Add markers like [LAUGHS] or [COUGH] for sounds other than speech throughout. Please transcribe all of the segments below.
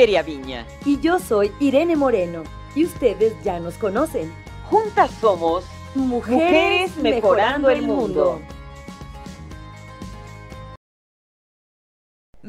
Valeria Viña. Y yo soy Irene Moreno. Y ustedes ya nos conocen. Juntas somos Mujeres, mejorando, el mundo.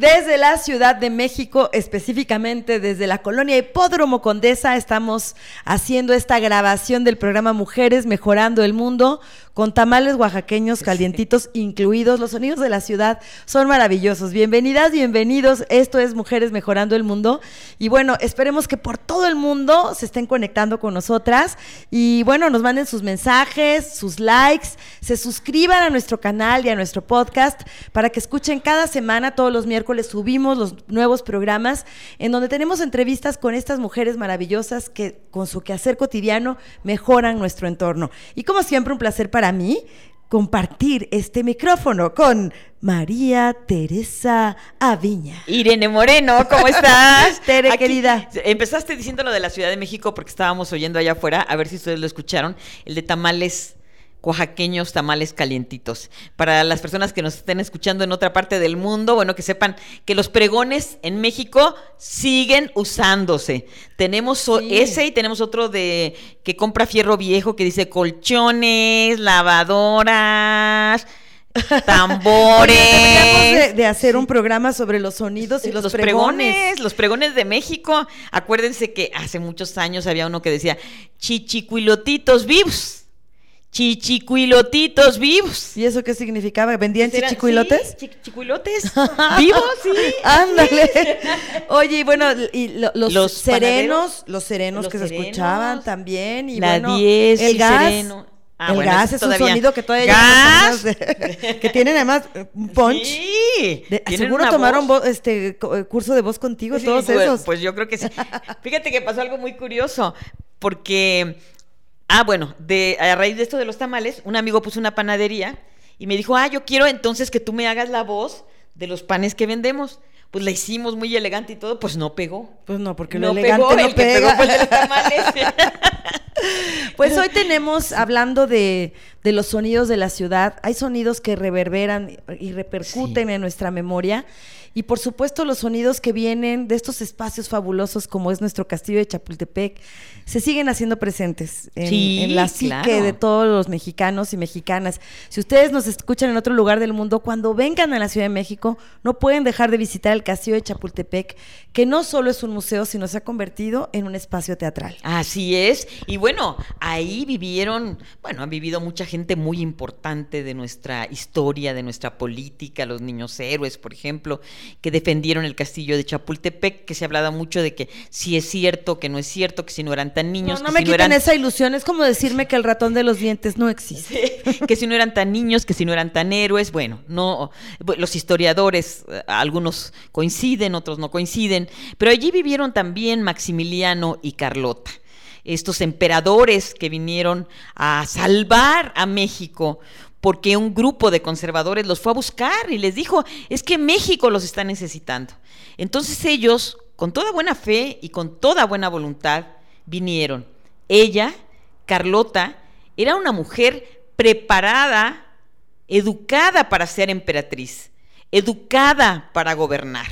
Desde la Ciudad de México, específicamente desde la colonia Hipódromo Condesa, estamos haciendo esta grabación del programa Mujeres Mejorando el Mundo con tamales oaxaqueños calientitos incluidos. Los sonidos de la ciudad son maravillosos. Bienvenidas, bienvenidos. Esto es Mujeres Mejorando el Mundo. Y bueno, esperemos que por todo el mundo se estén conectando con nosotras y bueno, nos manden sus mensajes, sus likes, se suscriban a nuestro canal y a nuestro podcast para que escuchen cada semana, todos los miércoles subimos los nuevos programas en donde tenemos entrevistas con estas mujeres maravillosas que con su quehacer cotidiano mejoran nuestro entorno. Y como siempre, un placer para mí compartir este micrófono con María Teresa Aviña. Irene Moreno, ¿cómo [LAUGHS] estás? Tere, querida. Empezaste diciendo lo de la Ciudad de México porque estábamos oyendo allá afuera, a ver si ustedes lo escucharon, el de tamales oaxaqueños tamales calientitos. Para las personas que nos estén escuchando en otra parte del mundo, bueno, que sepan que los pregones en México siguen usándose. Tenemos sí. ese y tenemos otro de que compra fierro viejo que dice colchones, lavadoras, [LAUGHS] tambores. De, de, hacer un programa sobre los sonidos y los, los pregones. pregones. Los pregones de México. Acuérdense que hace muchos años había uno que decía chichicuilotitos vivos chichicuilotitos vivos. ¿Y eso qué significaba? ¿Vendían chichicuilotes? Sí, chichicuilotes [LAUGHS] vivos, [LAUGHS] sí. Ándale. [LAUGHS] Oye, y bueno, y lo, los, los, serenos, los serenos los que serenos, se escuchaban también. Y la bueno, 10, el gas. sereno. Ah, el bueno, gas es todavía. un sonido que todavía ¿Gas? De, que tienen además un punch. Sí. De, seguro tomaron voz? este curso de voz contigo, sí, todos pues, esos. Pues yo creo que sí. Fíjate que pasó algo muy curioso, porque Ah, bueno, de, a raíz de esto de los tamales, un amigo puso una panadería y me dijo, ah, yo quiero entonces que tú me hagas la voz de los panes que vendemos. Pues la hicimos muy elegante y todo, pues no pegó. Pues no, porque no lo elegante pegó, no el pega. Que pegó fue el de los tamales. [LAUGHS] pues hoy tenemos, hablando de, de, los sonidos de la ciudad, hay sonidos que reverberan y repercuten sí. en nuestra memoria. Y por supuesto los sonidos que vienen de estos espacios fabulosos como es nuestro castillo de Chapultepec, se siguen haciendo presentes en, sí, en la psique de todos los mexicanos y mexicanas. Si ustedes nos escuchan en otro lugar del mundo, cuando vengan a la Ciudad de México, no pueden dejar de visitar el castillo de Chapultepec, que no solo es un museo, sino se ha convertido en un espacio teatral. Así es. Y bueno, ahí vivieron, bueno, han vivido mucha gente muy importante de nuestra historia, de nuestra política, los niños héroes, por ejemplo, que defendieron el castillo de Chapultepec, que se hablaba mucho de que si es cierto, que no es cierto, que si no eran tan niños. No, no que me si quiten no eran... esa ilusión, es como decirme que el ratón de los dientes no existe. Sí, que si no eran tan niños, que si no eran tan héroes, bueno, no, los historiadores, algunos coinciden, otros no coinciden, pero allí vivieron también Maximiliano y Carlota estos emperadores que vinieron a salvar a México porque un grupo de conservadores los fue a buscar y les dijo, es que México los está necesitando. Entonces ellos, con toda buena fe y con toda buena voluntad, vinieron. Ella, Carlota, era una mujer preparada, educada para ser emperatriz, educada para gobernar.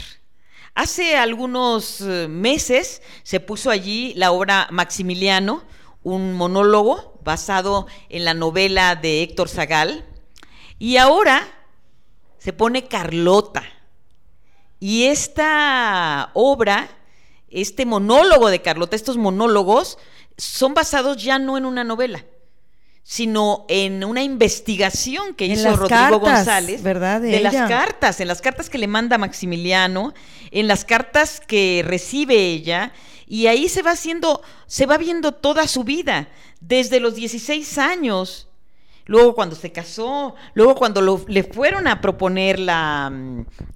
Hace algunos meses se puso allí la obra Maximiliano, un monólogo basado en la novela de Héctor Zagal, y ahora se pone Carlota. Y esta obra, este monólogo de Carlota, estos monólogos, son basados ya no en una novela, sino en una investigación que en hizo Rodrigo cartas, González ¿verdad? de, de las cartas, en las cartas que le manda Maximiliano, en las cartas que recibe ella, y ahí se va haciendo, se va viendo toda su vida, desde los 16 años, luego cuando se casó, luego cuando lo, le fueron a proponer la,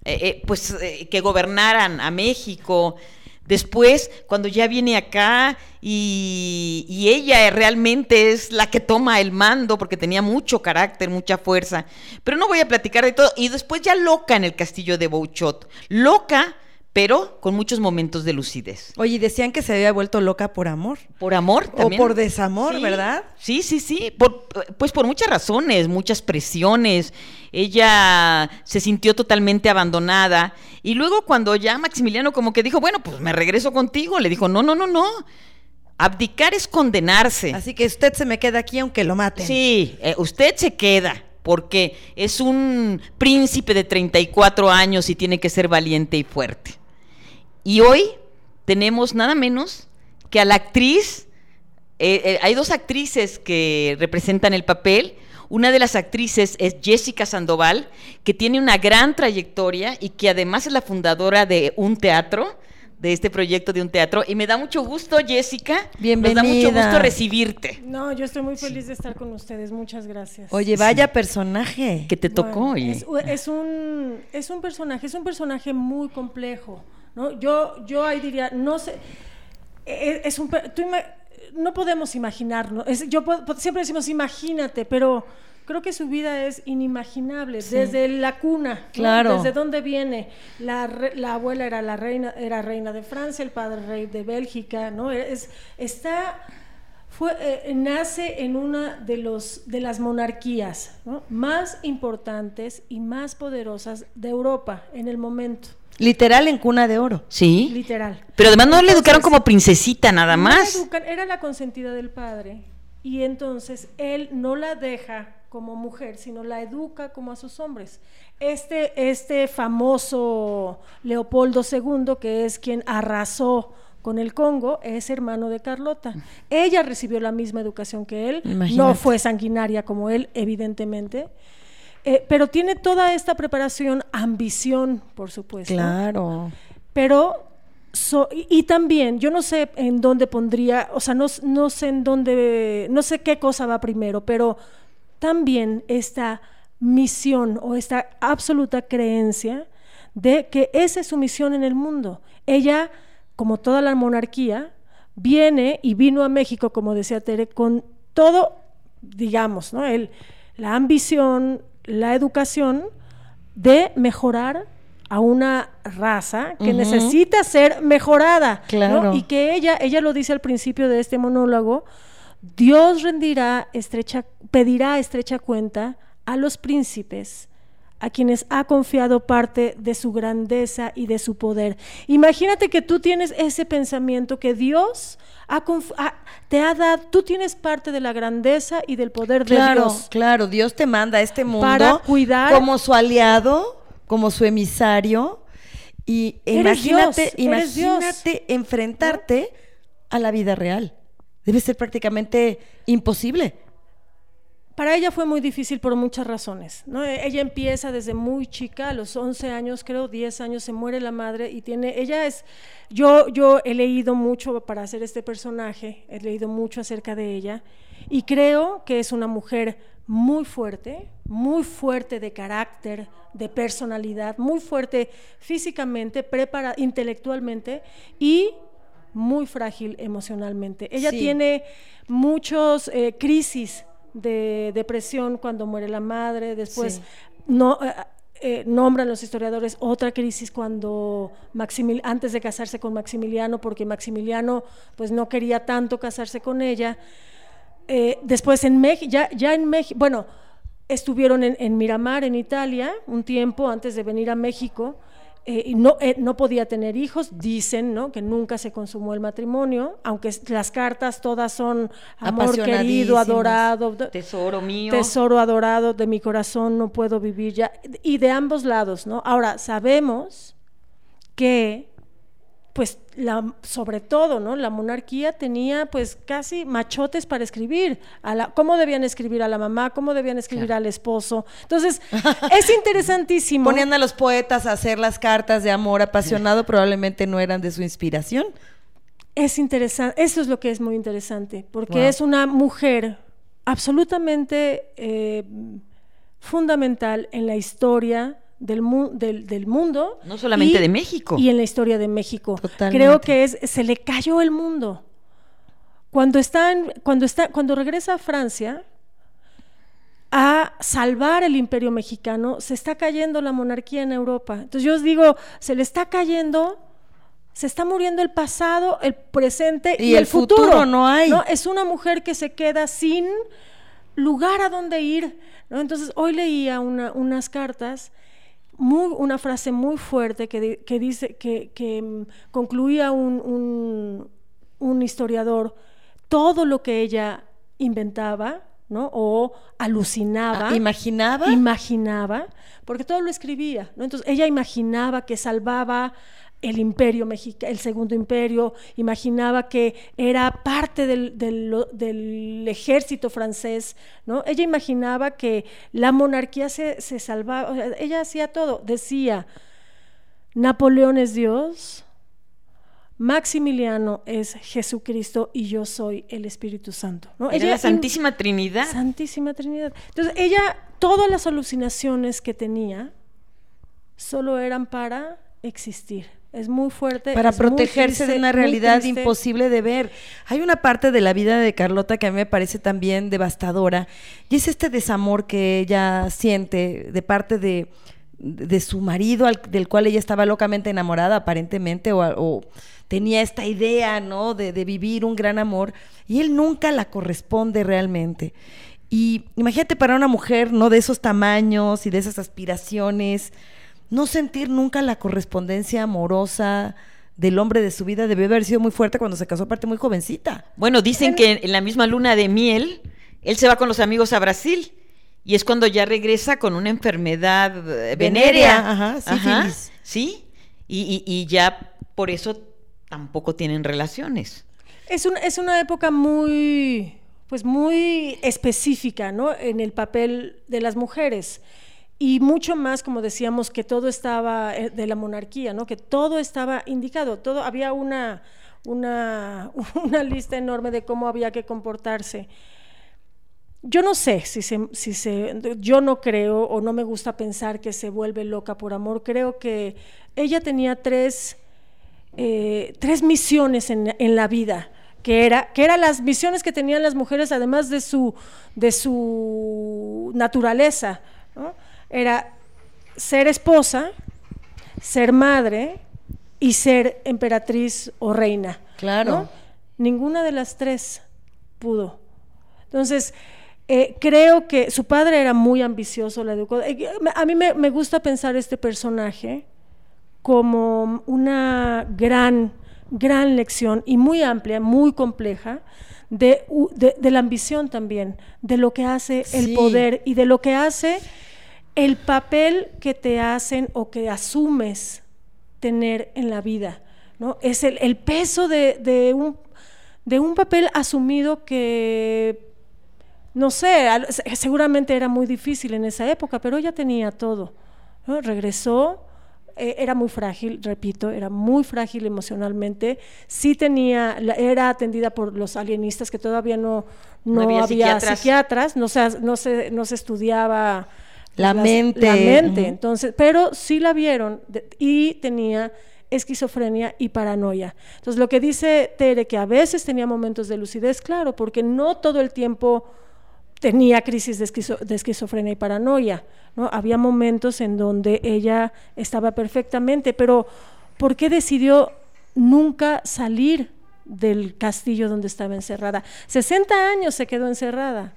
eh, eh, pues eh, que gobernaran a México, Después, cuando ya viene acá y, y, ella realmente es la que toma el mando porque tenía mucho carácter, mucha fuerza. Pero no voy a platicar de todo. Y después ya loca en el castillo de Bouchot. Loca pero con muchos momentos de lucidez. Oye, y decían que se había vuelto loca por amor. Por amor también. O por desamor, Sí, ¿verdad? Sí, sí, sí. Por- pues por muchas razones, muchas presiones. Ella se sintió totalmente abandonada. Y luego cuando ya Maximiliano como que dijo, bueno, pues me regreso contigo, le dijo, no, no, no, no. Abdicar es condenarse. Así que usted se me queda aquí aunque lo maten. Sí, eh, usted se queda porque es un príncipe de 34 años y tiene que ser valiente y fuerte. Y hoy tenemos nada menos que a la actriz, eh, eh, hay dos actrices que representan el papel. Una de las actrices es Jessica Sandoval, que tiene una gran trayectoria y que además es la fundadora de un teatro, de este proyecto de un teatro. Y me da mucho gusto, Jessica. Nos da mucho Bienvenida. gusto recibirte. No, yo estoy muy feliz de estar con ustedes. Muchas gracias. Oye, vaya personaje. que te tocó. Bueno, oye. es, es un, es un personaje, es un personaje muy complejo. ¿No? Yo, yo ahí diría, no sé, e- es, un, tú no podemos imaginarnos. Es- yo puedo- siempre decimos imagínate, pero creo que su vida es inimaginable desde la cuna. ¿no? Claro. Desde dónde viene. La, re- la abuela era la reina, era reina de Francia, el padre rey de Bélgica, ¿no? Es, está fue, eh, nace en una de, los, de las monarquías ¿no? más importantes y más poderosas de Europa en el momento, Literal en cuna de oro. Sí. literal. Pero además no le educaron Entonces, como princesita nada no más. educan- era la consentida del padre y entonces él no la deja como mujer, sino la educa como a sus hombres. Este, este famoso Leopoldo II, que es quien arrasó con el Congo, es hermano de Carlota. Ella recibió la misma educación que él, no fue sanguinaria como él, evidentemente. Eh, pero tiene toda esta preparación, ambición, por supuesto Claro. pero so- y, y también yo no sé en dónde pondría, o sea, no, no sé en dónde, no sé qué cosa va primero, pero también esta misión o esta absoluta creencia de que esa es su misión en el mundo. Ella, como toda la monarquía, viene y vino a México, como decía Tere, con todo, digamos, ¿no? El, la ambición, la educación de mejorar a una raza que necesita ser mejorada. ¿no? Claro. Y que ella, ella lo dice al principio de este monólogo, Dios rendirá estrecha, pedirá estrecha cuenta a los príncipes a quienes ha confiado parte de su grandeza y de su poder. Imagínate que tú tienes ese pensamiento que Dios ha te ha dado, tú tienes parte de la grandeza y del poder de Claro, Dios. claro. Dios te manda a este mundo Para cuidar- como su aliado, como su emisario. Y imagínate, Dios, imagínate enfrentarte a la vida real. Debe ser prácticamente imposible. Para ella fue muy difícil por muchas razones. ¿no? E- Ella empieza desde muy chica, a los 11 años, creo, 10 años, se muere la madre y tiene, ella es, yo, yo he leído mucho para hacer este personaje, he leído mucho acerca de ella y creo que es una mujer muy fuerte, muy fuerte de carácter, de personalidad, muy fuerte físicamente, prepara, intelectualmente y muy frágil emocionalmente. Ella Sí. tiene muchos eh, crisis de depresión cuando muere la madre, después Sí. no eh, eh, nombran los historiadores otra crisis cuando Maximil antes de casarse con Maximiliano, porque Maximiliano pues no quería tanto casarse con ella. Eh, después en México, ya, ya en México, bueno, estuvieron en, en Miramar, en Italia, un tiempo antes de venir a México. Eh, no, eh, no podía tener hijos, dicen ¿no? que nunca se consumó el matrimonio, aunque las cartas todas son amor querido, adorado, Tesoro mío. tesoro adorado de mi corazón, no puedo vivir ya. Y de ambos lados, ¿no? Ahora, sabemos que, pues, la, sobre todo, ¿no? La monarquía tenía, pues, casi machotes para escribir. A la, ¿Cómo debían escribir a la mamá? ¿Cómo debían escribir al esposo? Entonces, es interesantísimo. Ponían a los poetas a hacer las cartas de amor apasionado, [LAUGHS] probablemente no eran de su inspiración. Es interesante, eso es lo que es muy interesante, porque Wow. es una mujer absolutamente eh, fundamental en la historia del, mu- del, del mundo. No solamente de México. Y en la historia de México. Totalmente. Creo que es, se le cayó el mundo. Cuando, está en- cuando, está, cuando regresa a Francia a salvar el imperio mexicano, se está cayendo la monarquía en Europa. Entonces yo os digo, se le está cayendo se está muriendo el pasado, el presente y, Y el futuro no hay. Es una mujer que se queda sin lugar a donde ir. ¿no? Entonces, hoy leía una- unas cartas, muy, una frase muy fuerte que, di- que dice, que, que, mm, concluía un, un- un historiador, todo lo que ella inventaba, ¿no? O alucinaba. Ah, ¿Imaginaba? Imaginaba, porque todo lo escribía, ¿no? Entonces ella imaginaba que salvaba el imperio mexicano, el segundo imperio, imaginaba que era parte del, del- del ejército francés, ¿no? Ella imaginaba que la monarquía se, se salvaba, o sea, ella hacía todo, decía, Napoleón es Dios, Maximiliano es Jesucristo y yo soy el Espíritu Santo, ¿no? Era Ella la in- Santísima Trinidad. Santísima Trinidad. Entonces, ella, todas las alucinaciones que tenía, solo eran para existir. Es muy fuerte. para protegerse de una realidad imposible de ver. Hay una parte de la vida de Carlota que a mí me parece también devastadora, y es este desamor que ella siente de parte de, de su marido, al- del cual ella estaba locamente enamorada aparentemente, o, o tenía esta idea, ¿no?, de, de vivir un gran amor, y él nunca la corresponde realmente. Y imagínate para una mujer, ¿no?, de esos tamaños y de esas aspiraciones, no sentir nunca la correspondencia amorosa del hombre de su vida debió haber sido muy fuerte cuando se casó, aparte muy jovencita. Bueno, dicen que en la misma luna de miel, él se va con los amigos a Brasil. Y es cuando ya regresa con una enfermedad eh, Venérea, venérea. ajá, sí. Y, y- y ya por eso tampoco tienen relaciones. Es, un- es una época muy, pues muy específica, ¿no? En el papel de las mujeres. Y mucho más, como decíamos, que todo estaba eh, de la monarquía, ¿no? Que todo estaba indicado, todo, había una, una, [LAUGHS] una lista enorme de cómo había que comportarse. Yo no sé si se, si se, yo no creo o no me gusta pensar que se vuelve loca por amor. Creo que ella tenía tres, eh, tres misiones en, en la vida, que era, que eran las misiones que tenían las mujeres además de su, de su naturaleza. ¿no? Era ser esposa, ser madre y ser emperatriz o reina. Claro. ¿no? Ninguna de las tres pudo. Entonces, eh, creo que su padre era muy ambicioso, la educó. eh, A mí me, me gusta pensar este personaje como una gran, gran lección y muy amplia, muy compleja, de, u- de- de la ambición también, de lo que hace el poder y de lo que hace el papel que te hacen o que asumes tener en la vida. ¿no? Es el, el peso de, de un, de un papel asumido que, no sé, seguramente era muy difícil en esa época, pero ella tenía todo. ¿no? Regresó, eh, era muy frágil, repito, era muy frágil emocionalmente. Sí tenía, la- era atendida por los alienistas que todavía no, no, No había había, psiquiatras. psiquiatras, no se, no se, no se estudiaba La mente, La mente. Entonces, pero sí la vieron de- y tenía esquizofrenia y paranoia. Entonces, lo que dice Tere, que a veces tenía momentos de lucidez, claro, porque no todo el tiempo tenía crisis de, esquizo- de esquizofrenia y paranoia, ¿no? Había momentos en donde ella estaba perfectamente, pero ¿por qué decidió nunca salir del castillo donde estaba encerrada? 60 años se quedó encerrada.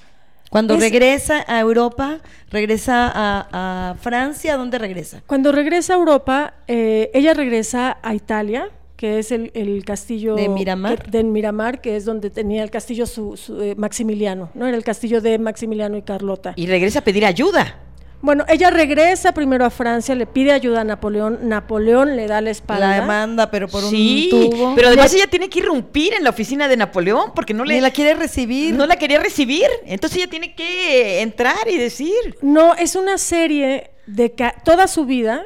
Cuando Es- regresa a Europa, regresa a, a Francia, ¿a dónde regresa? Cuando regresa a Europa, eh, ella regresa a Italia, que es el, el castillo ¿De Miramar? que- de Miramar, que es donde tenía el castillo su, su, eh, Maximiliano, ¿no? Era el castillo de Maximiliano y Carlota. Y regresa a pedir ayuda. Bueno, ella regresa primero a Francia, le pide ayuda a Napoleón, Napoleón le da la espalda. La manda, pero por sí, un tubo. pero además ella tiene que irrumpir en la oficina de Napoleón porque no Ni le la quiere recibir. no la quería recibir. Entonces ella tiene que entrar y decir. No, es una serie de ca- toda su vida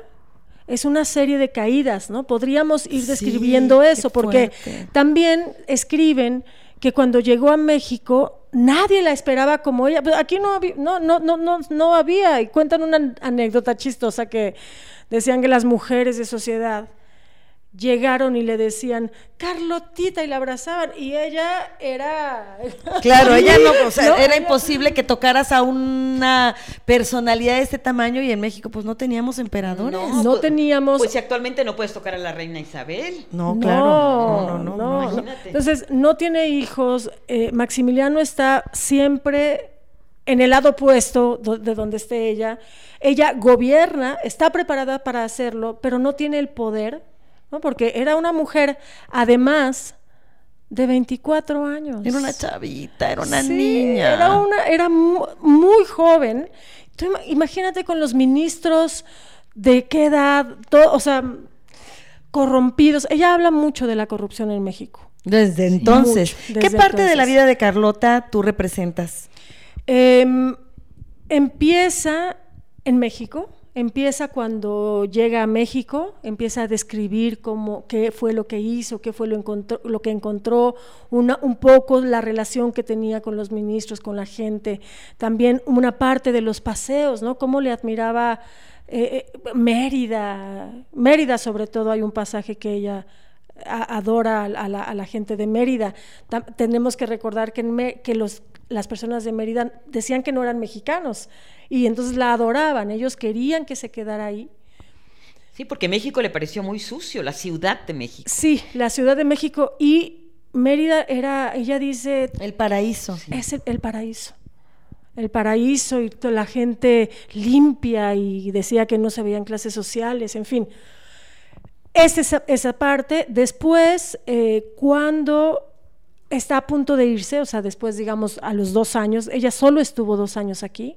es una serie de caídas, ¿no? Podríamos ir describiendo eso porque fuerte. también escriben que cuando llegó a México nadie la esperaba como ella. Pero aquí no había, no, no, no, no, no había y cuentan una anécdota chistosa que decían que las mujeres de sociedad llegaron y le decían, Carlotita, y la abrazaban, y ella era... [LAUGHS] Claro, ella no, o sea, No, era imposible que tocaras a una personalidad de este tamaño y en México pues no teníamos emperadores. No teníamos- Pues si actualmente no puedes tocar a la reina Isabel. No, claro. No, no, no. no. imagínate. Entonces, no tiene hijos. eh, Maximiliano está siempre en el lado opuesto de donde esté ella. Ella gobierna, está preparada para hacerlo, pero no tiene el poder, ¿no? Porque era una mujer, además, de 24 años. Era una chavita, era una Sí, niña. Era, una, era mu- muy joven. Tú ima- imagínate con los ministros de qué edad, todo, o sea, corrompidos. Ella habla mucho de la corrupción en México. Desde entonces. mucho, ¿Qué parte de la vida de Carlota tú representas? Em, empieza en México, empieza cuando llega a México, empieza a describir cómo, qué fue lo que hizo, qué fue lo, que encontró, un poco la relación que tenía con los ministros, con la gente, también una parte de los paseos, ¿no? Cómo le admiraba eh, eh, Mérida, Mérida sobre todo, hay un pasaje que ella adora a, la, gente de Mérida. Tenemos que recordar que, que los, las personas de Mérida decían que no eran mexicanos y entonces la adoraban, ellos querían que se quedara ahí. Sí, porque México le pareció muy sucio, la ciudad de México. Sí, la Ciudad de México y Mérida era, ella dice, El paraíso. es el, el paraíso. El paraíso y toda la gente limpia y decía que no se veían clases sociales, en fin. Es esa, esa parte. Después, eh, cuando está a punto de irse, o sea, después, digamos, a los dos años, ella solo estuvo dos años aquí.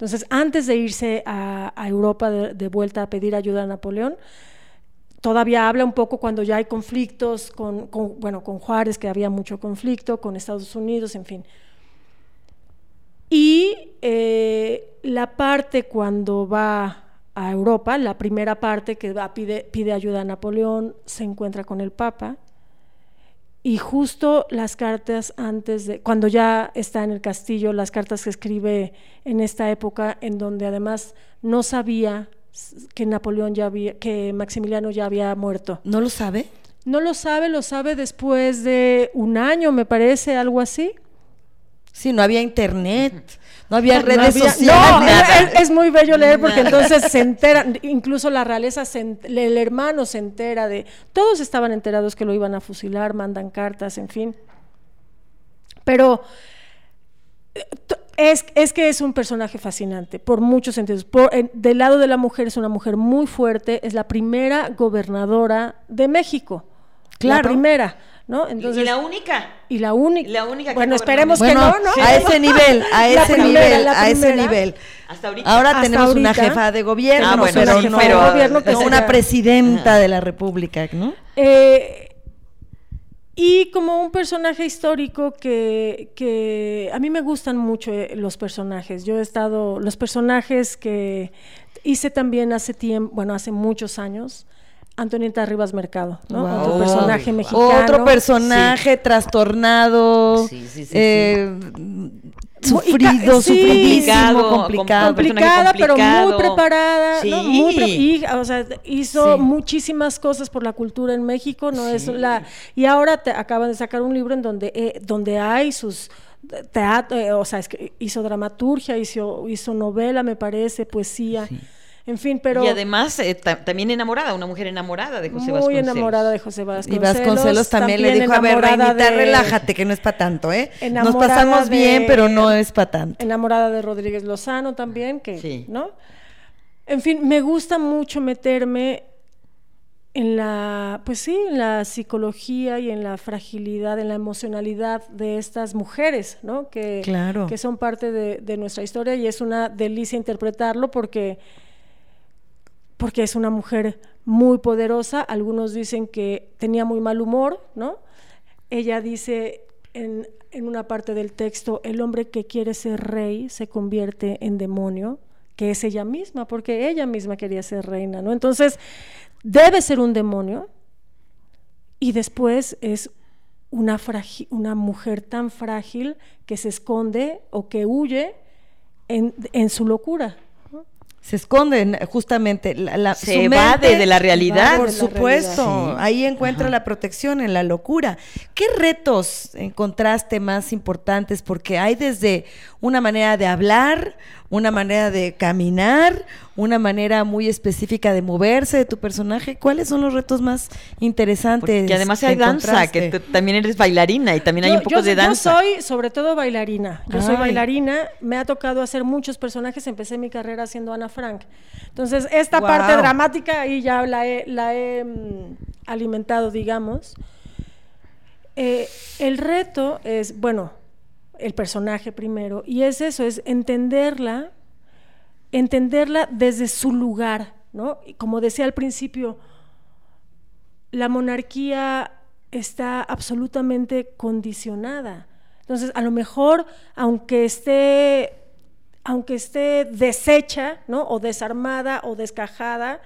Entonces, antes de irse a, Europa de, vuelta a pedir ayuda a Napoleón, todavía habla un poco cuando ya hay conflictos con, con, bueno, con Juárez, que había mucho conflicto, con Estados Unidos, en fin. Y eh, la parte cuando va a Europa, la primera parte que va, pide, pide ayuda a Napoleón, se encuentra con el Papa. Y justo las cartas antes de, cuando ya está en el castillo, las cartas que escribe en esta época, en donde además no sabía que Napoleón ya había, que Maximiliano ya había muerto. ¿No lo sabe? No lo sabe, lo sabe después de un año, me parece, algo así. Sí, no había internet, no había No redes había- sociales. no, nada. es, es muy bello leer porque entonces se enteran, incluso la realeza, se el hermano se entera de, todos estaban enterados que lo iban a fusilar, mandan cartas, en fin. Pero es, es que es un personaje fascinante por muchos sentidos. Por, en- del lado de la mujer es una mujer muy fuerte, es la primera gobernadora de México. La Claro. primera, ¿no? Y- Entonces, y la única. y la única. la única que bueno, esperemos que no, ¿no? a ese [LAUGHS] nivel, a ese primera, nivel, a ese nivel. Hasta ahorita. Ahora Hasta tenemos una jefa de gobierno, Ah, bueno, pero sí, no, pero- gobierno que no sería- una presidenta de la República, ¿no? Eh, y como un personaje histórico que, que a mí me gustan mucho eh, los personajes. Yo he estado, los personajes que hice también hace tiempo, bueno, hace muchos años, Antonieta Rivas Mercado, ¿no? Wow. Otro personaje mexicano. Otro personaje trastornado, Sí, sí, sí, eh, sufrido, sí, sufridísimo, complicado, complicada, pero muy preparada, ¿no? Muy pre- y, o sea, hizo Sí. muchísimas cosas por la cultura en México, no es la y ahora te acaban de sacar un libro en donde eh, donde hay sus teatro, eh, o sea, es que hizo dramaturgia, hizo hizo novela, me parece, poesía. En fin, pero y además eh, ta- también enamorada, una mujer enamorada de José muy Vasconcelos. enamorada de José Y Vasconcelos. Vasconcelos también, le dijo, a ver, reinita, de- relájate, que no es para tanto, ¿eh? Nos pasamos de- bien, pero no es para tanto. enamorada de Rodríguez Lozano también, que, Sí. ¿no? En fin, me gusta mucho meterme en la, pues sí, en la psicología y en la fragilidad, en la emocionalidad de estas mujeres, ¿no? Que, Claro. que son parte de, de nuestra historia y es una delicia interpretarlo porque, porque es una mujer muy poderosa. Algunos dicen que tenía muy mal humor, ¿no? Ella dice en, en una parte del texto, el hombre que quiere ser rey se convierte en demonio, que es ella misma, porque ella misma quería ser reina, ¿no? Entonces, debe ser un demonio y después es una, una mujer tan frágil que se esconde o que huye en, en su locura. Se esconden justamente. La, la- Se su evade mente- de la realidad. Por de la supuesto, realidad. Sí. ahí encuentra Ajá. la protección en la locura. ¿Qué retos encontraste más importantes? Porque hay desde una manera de hablar, una manera de caminar, una manera muy específica de moverse de tu personaje. ¿Cuáles son los retos más interesantes? Porque además que hay danza, que tú también eres bailarina y también hay un poco yo- de danza. Yo soy sobre todo bailarina. Yo soy bailarina. Me ha tocado hacer muchos personajes. Empecé mi carrera haciendo Ana Frank. Entonces, esta parte dramática ahí ya la he, la he, mm, alimentado, digamos. Eh, el reto es, bueno, el personaje primero. Y es eso, es entenderla, entenderla desde su lugar, ¿no? Y como decía al principio, la monarquía está absolutamente condicionada. Entonces, a lo mejor, aunque esté, aunque esté deshecha, ¿no? O desarmada o descajada,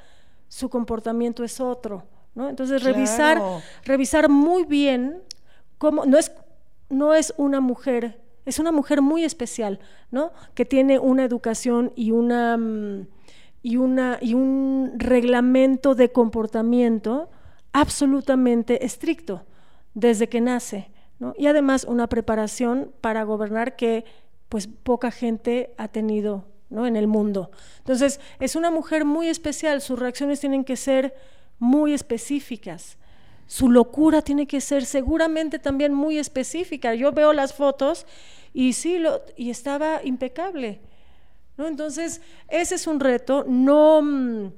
su comportamiento es otro, ¿no? Entonces, revisar, revisar muy bien cómo no es, no es una mujer, es una mujer muy especial, ¿no? Que tiene una educación y una mm, y una y un reglamento de comportamiento absolutamente estricto desde que nace, ¿no? Y además una preparación para gobernar que pues poca gente ha tenido, ¿no? en el mundo. Entonces, es una mujer muy especial, sus reacciones tienen que ser muy específicas. Su locura tiene que ser seguramente también muy específica. Yo veo las fotos y sí, lo, y estaba impecable. ¿no? Entonces, ese es un reto, no, mm,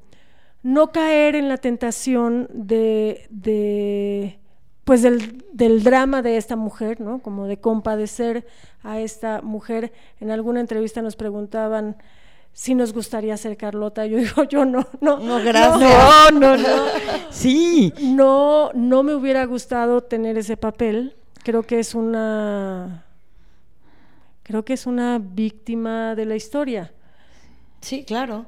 no caer en la tentación de, de, pues del, del drama de esta mujer, ¿no? como de compadecer a esta mujer. En alguna entrevista nos preguntaban si nos gustaría ser Carlota. Yo digo, yo no, no. No, gracias. No, no, no. Sí. No, no me hubiera gustado tener ese papel. Creo que es una. Creo que es una víctima de la historia. Sí, claro.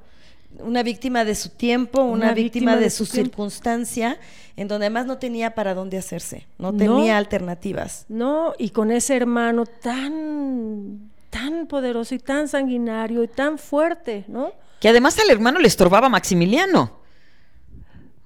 Una víctima de su tiempo, una, Una víctima, víctima de, de su circunstancia, en donde además no tenía para dónde hacerse, no No. tenía alternativas. ¿No? Y con ese hermano tan, tan poderoso y tan sanguinario y tan fuerte, ¿no? Que además al hermano le estorbaba a Maximiliano.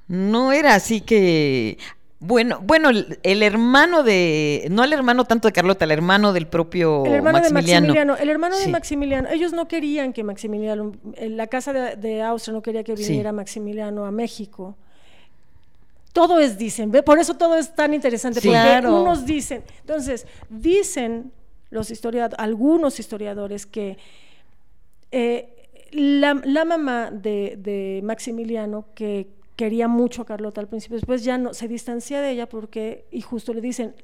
No era así que. Bueno, bueno, el, el hermano de. No el hermano tanto de Carlota, el hermano del propio El hermano Maximiliano. de Maximiliano, el hermano de. Maximiliano, ellos no querían que Maximiliano, en la casa de, de Austria no quería que Sí. viniera Maximiliano a México. Todo es dicen, ¿ve? por eso todo es tan interesante, Sí. porque Claro. unos dicen, entonces, dicen los historiadores, algunos historiadores que eh, la, la mamá de, de Maximiliano, que quería mucho a Carlota al principio, después ya no se distancia de ella porque, y justo le dicen,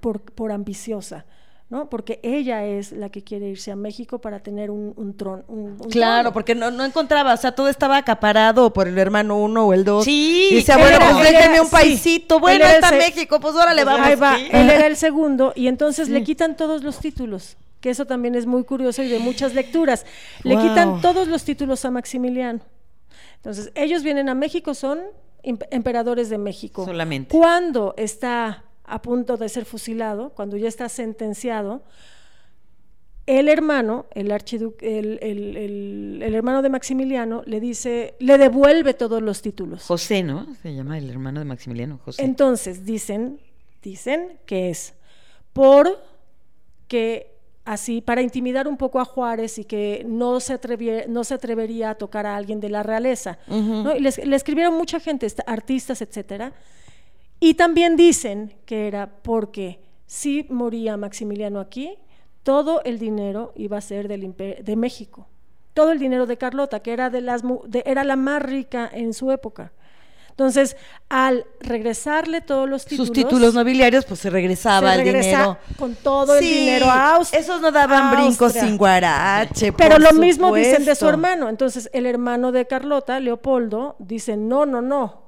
por, por ambiciosa, ¿no? Porque ella es la que quiere irse a México para tener un, un tron- un- un Claro, trono. porque no, no encontraba, o sea, todo estaba acaparado por el hermano uno o el dos. Sí, Y decía, bueno, era- pues un sí, paisito, bueno, él está ese- México, pues órale, Pues vamos. Ahí va, sí. él era el segundo y entonces le quitan todos los títulos, que eso también es muy curioso y de muchas lecturas. Le Wow. quitan todos los títulos a Maximiliano. Entonces, ellos vienen a México, son emperadores de México. Solamente. Cuando está a punto de ser fusilado, cuando ya está sentenciado, el hermano, el archiduque, el, el- el- el hermano de Maximiliano, le dice, le devuelve todos los títulos. José, ¿no? Se llama el hermano de Maximiliano, José. Entonces dicen, dicen que es por que así para intimidar un poco a Juárez y que no se atrevie- no se atrevería a tocar a alguien de la realeza. ¿no? Y les- le escribieron mucha gente, artistas, etcétera. Y también dicen que era porque si moría Maximiliano aquí, todo el dinero iba a ser del de México. Todo el dinero de Carlota, que era, de las, de- era la más rica en su época. Entonces, al regresarle todos los títulos, Sus títulos nobiliarios, pues se regresaba se el dinero. con todo el dinero a Austria. Esos no daban brincos sin guarache. Pero por lo mismo dicen de su hermano. Entonces, el hermano de Carlota, Leopoldo, dice, no, no, no,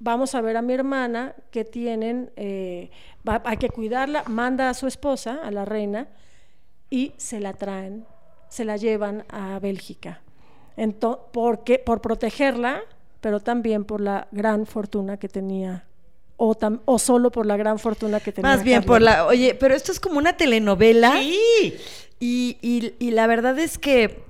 vamos a ver a mi hermana que tienen, eh, va- hay que cuidarla, manda a su esposa, a la reina, y se la traen, se la llevan a Bélgica. Ento- porque, por protegerla, pero también por la gran fortuna que tenía, o, tam- o solo por la gran fortuna que tenía. Más bien por la. Oye, pero esto es como una telenovela. Sí. Y, y- y la verdad es que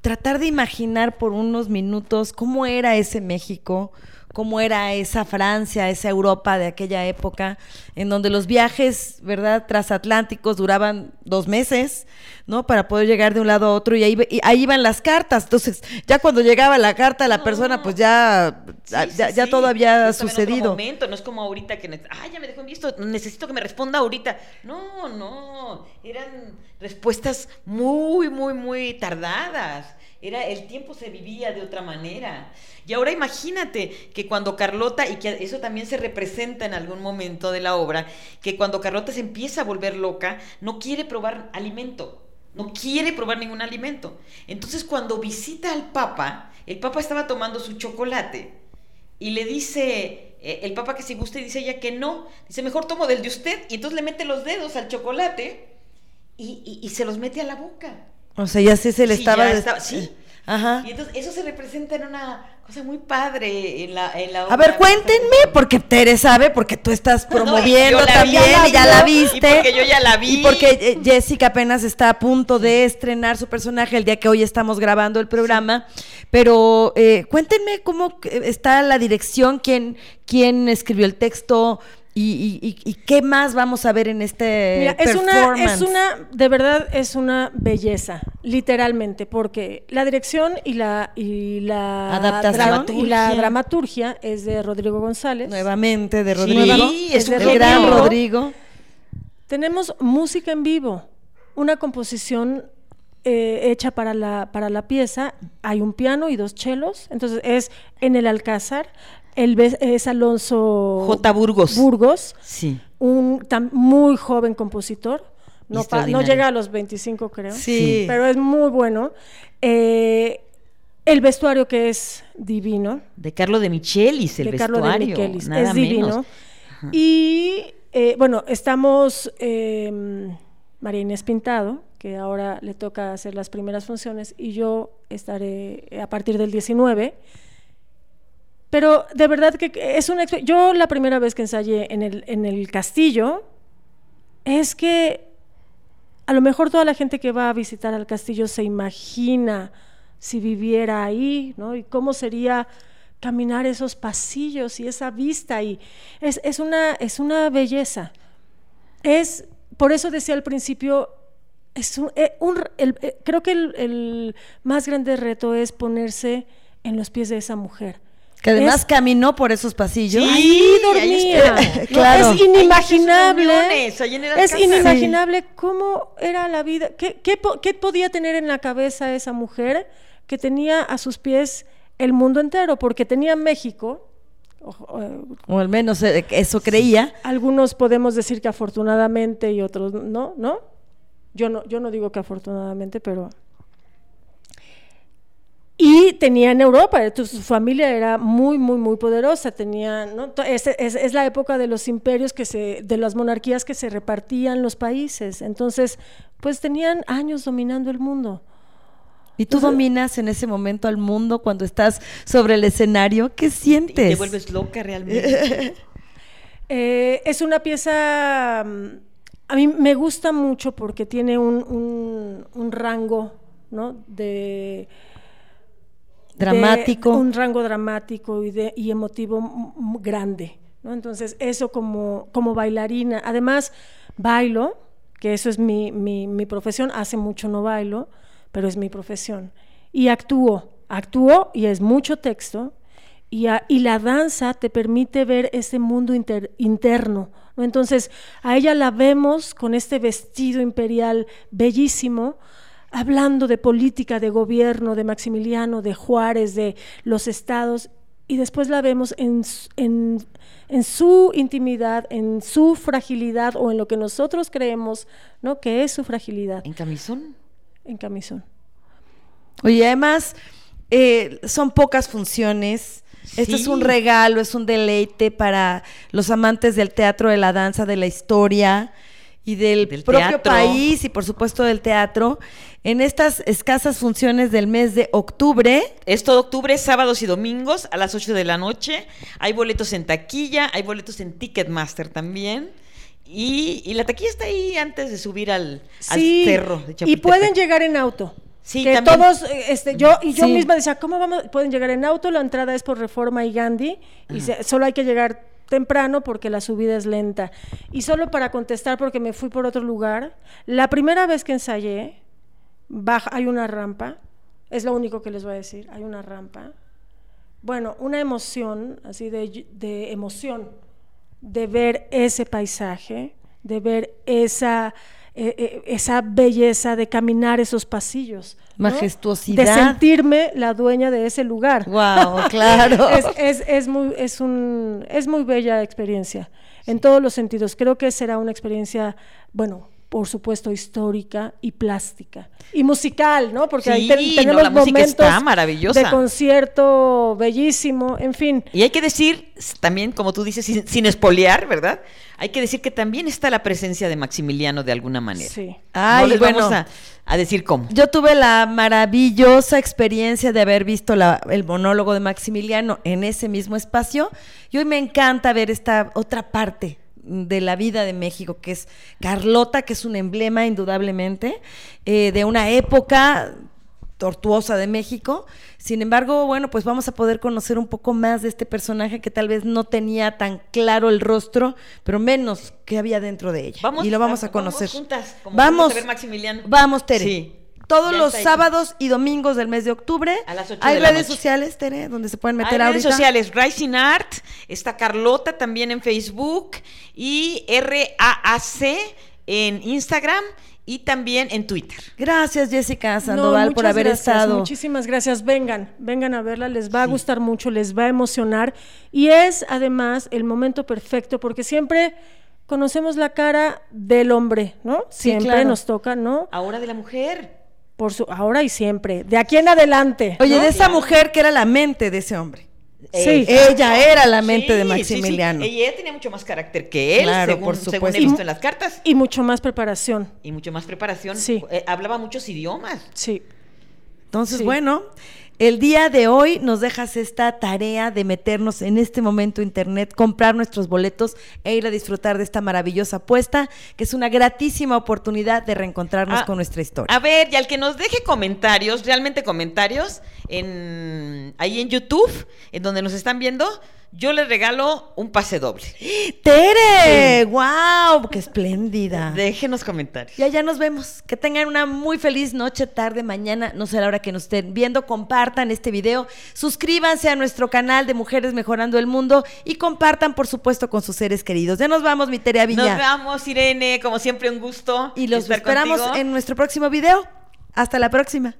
tratar de imaginar por unos minutos cómo era ese México, cómo era esa Francia, esa Europa de aquella época, en donde los viajes, ¿verdad?, transatlánticos duraban dos meses, ¿no? Para poder llegar de un lado a otro y ahí, y ahí iban las cartas. Entonces, ya cuando llegaba la carta a la persona, pues ya, Sí, ya, sí, ya sí. todo había en otro sucedido. momento, no es como ahorita que, ah, ya me dejó en visto, necesito que me responda ahorita. No, no, eran respuestas muy, muy, muy tardadas. Era, el tiempo se vivía de otra manera. Y ahora imagínate que cuando Carlota, y que eso también se representa en algún momento de la obra, que cuando Carlota se empieza a volver loca, no quiere probar alimento. No quiere probar ningún alimento. Entonces cuando visita al Papa, el Papa estaba tomando su chocolate y le dice eh, el Papa que si gusta y dice ella que no. Dice, mejor tomo del de usted. Y entonces le mete los dedos al chocolate y- y se los mete a la boca. O sea, ya sí se le Sí, estaba... ya sí. Ajá. Y entonces eso se representa en una cosa muy padre en la, en la A obra. ver, cuéntenme, porque Tere sabe, porque tú estás [LAUGHS] promoviendo también vi, y ya la y viste. porque yo ya la vi. Y porque eh, Jessica apenas está a punto de estrenar su personaje el día que hoy estamos grabando el programa. Pero eh, cuéntenme cómo eh, está la dirección, quién, quién escribió el texto y, y- y- y qué más vamos a ver en este Mira, es una, performance. es una, de verdad es una belleza, literalmente, porque la dirección y la y la Adaptación. dra- y la dramaturgia es de Rodrigo González. Nuevamente de Sí, Rodrigo. es un el genio. gran Rodrigo. Tenemos música en vivo, una composición eh, hecha para la, para la pieza. Hay un piano y dos chelos. Entonces es en el Alcázar. El, ve- es Alonso J. Burgos. Burgos, Sí. un muy joven compositor. No, llega a los 25, creo. Sí. Pero es muy bueno. Eh, el vestuario que es divino De Carlo de Michelis, el de Carlo de vestuario. Michelis. nada es divino. menos. Y eh, bueno, estamos eh, María Inés Pintado, que ahora le toca hacer las primeras funciones, y yo estaré a partir del 19. Pero de verdad que es una Yo la primera vez que ensayé en el, en el castillo es que a lo mejor toda la gente que va a visitar al castillo se imagina si viviera ahí, ¿no? Y cómo sería caminar esos pasillos y esa vista y es, es una es una belleza. Es por eso decía al principio es un, eh, eh, creo que el, el más grande reto es ponerse en los pies de esa mujer. Que además Es- caminó por esos pasillos. Sí. Ahí ahí dormía. No, [LAUGHS] Claro. Es inimaginable. Es inimaginable cómo era la vida. ¿Qué, qué, qué podía tener en la cabeza esa mujer que tenía a sus pies el mundo entero? Porque tenía México. ojo, eh, O al menos eh, eso creía. algunos podemos decir que afortunadamente y otros no, ¿no? Yo no, yo no digo que afortunadamente, pero. Y tenía en Europa, entonces su familia era muy, muy, muy poderosa. Tenía, ¿no? Es, es- es la época de los imperios que se, de las monarquías que se repartían los países. Entonces, pues tenían años dominando el mundo. Y tú dominas en ese momento al mundo cuando estás sobre el escenario. ¿Qué Y sientes? te vuelves loca realmente. [LAUGHS] Eh, es una pieza, mm, a mí me gusta mucho porque tiene un, un- un rango, ¿no? De Dramático. un rango dramático y, de, y emotivo grande. ¿no? Entonces, eso como, como bailarina. Además, bailo, que eso es mi, mi, mi profesión. Hace mucho no bailo, pero es mi profesión. Y actúo, actúo y es mucho texto. Y, a- y la danza te permite ver ese mundo inter- interno. ¿no? Entonces, a ella la vemos con este vestido imperial bellísimo, hablando de política, de gobierno, de Maximiliano, de Juárez, de los estados, y después la vemos en, en, en su intimidad, en su fragilidad o en lo que nosotros creemos ¿no? que es su fragilidad ¿En camisón? en camisón. Oye, además, eh, son pocas funciones. Este es un regalo, es un deleite para los amantes del teatro, de la danza, de la historia y del, Del propio teatro. país y por supuesto del teatro. En estas escasas funciones del mes de octubre, Es todo octubre, sábados y domingos a las 8 de la noche. Hay boletos en taquilla, hay boletos en Ticketmaster también. Y, y la taquilla está ahí antes de subir al, al Sí, cerro de y pueden llegar en auto. Sí, que también. todos, eh, este, yo y yo Sí. misma decía, ¿cómo vamos? Pueden llegar en auto, la entrada es por Reforma y Gandhi, y se- solo hay que llegar temprano porque la subida es lenta. Y solo para contestar, porque me fui por otro lugar, la primera vez que ensayé, baja, hay una rampa, es lo único que les voy a decir, hay una rampa. Bueno, una emoción, así de, de emoción, de ver ese paisaje, de ver esa, eh, eh, esa belleza, de caminar esos pasillos. ¿no? Majestuosidad. De sentirme la dueña de ese lugar. Wow, [LAUGHS] claro. es, es, es muy, es, un, es muy bella experiencia, en todos los sentidos. Creo que será una experiencia, bueno, por supuesto, histórica y plástica. Y musical, ¿no? Porque ahí Sí, ten- no, tenemos la momentos está maravillosa. de concierto bellísimo, en fin. Y hay que decir, también, como tú dices, sin, sin espolear, ¿verdad? Hay que decir que también está la presencia de Maximiliano de alguna manera. Sí. Ay, no les bueno. vamos a, a decir cómo. Yo tuve la maravillosa experiencia de haber visto la- el monólogo de Maximiliano en ese mismo espacio y hoy me encanta ver esta otra parte de la vida de México, que es Carlota, que es un emblema indudablemente, eh, de una época tortuosa de México. Sin embargo, bueno, pues vamos a poder conocer un poco más de este personaje que tal vez no tenía tan claro el rostro, pero menos que había dentro de ella. Vamos y lo vamos a, vamos conocer. juntas, como vamos fuimos a ver Maximiliano. Vamos, Tere. Sí. Todos Ya los sábados y domingos del mes de octubre. A las ocho Hay de la redes noche. sociales, Tere, donde se pueden Hay meter redes ahorita. sociales, Rising Art, está Carlota también en Facebook y RAAC en Instagram y también en Twitter. Gracias, Jessica No, Sandoval, por haber gracias, estado. Muchísimas gracias. Vengan, vengan a verla, les va a gustar mucho, les va a emocionar. Y es además el momento perfecto, porque siempre conocemos la cara del hombre, ¿no? Sí, Siempre claro. nos toca, ¿no? Ahora de la mujer. Por su, ahora y siempre, de aquí en adelante. Oye, ¿no? de esa mujer que era la mente de ese hombre. Sí. Ella era la mente de Sí, sí, sí. Maximiliano. Y ella tenía mucho más carácter que él, Claro, según, por según he visto en las cartas. Y mucho más preparación. Y mucho más preparación. Sí. Eh, hablaba muchos idiomas. Sí. Entonces, Sí. bueno, el día de hoy nos dejas esta tarea de meternos en este momento internet, comprar nuestros boletos e ir a disfrutar de esta maravillosa apuesta, que es una gratísima oportunidad de reencontrarnos Ah, con nuestra historia. A ver, y al que nos deje comentarios, realmente comentarios, en, ahí en YouTube, en donde nos están viendo, yo les regalo un pase doble. Tere, wow, qué espléndida. [LAUGHS] Déjenos comentarios. Ya, ya nos vemos. Que tengan una muy feliz noche, tarde, mañana. No sé la hora que nos estén viendo. Compartan este video. Suscríbanse a nuestro canal de Mujeres Mejorando el Mundo y compartan, por supuesto, con sus seres queridos. Ya nos vamos, mi Tere Aviña. Nos vemos, Irene, como siempre un gusto. y los estar esperamos contigo. en nuestro próximo video. Hasta la próxima.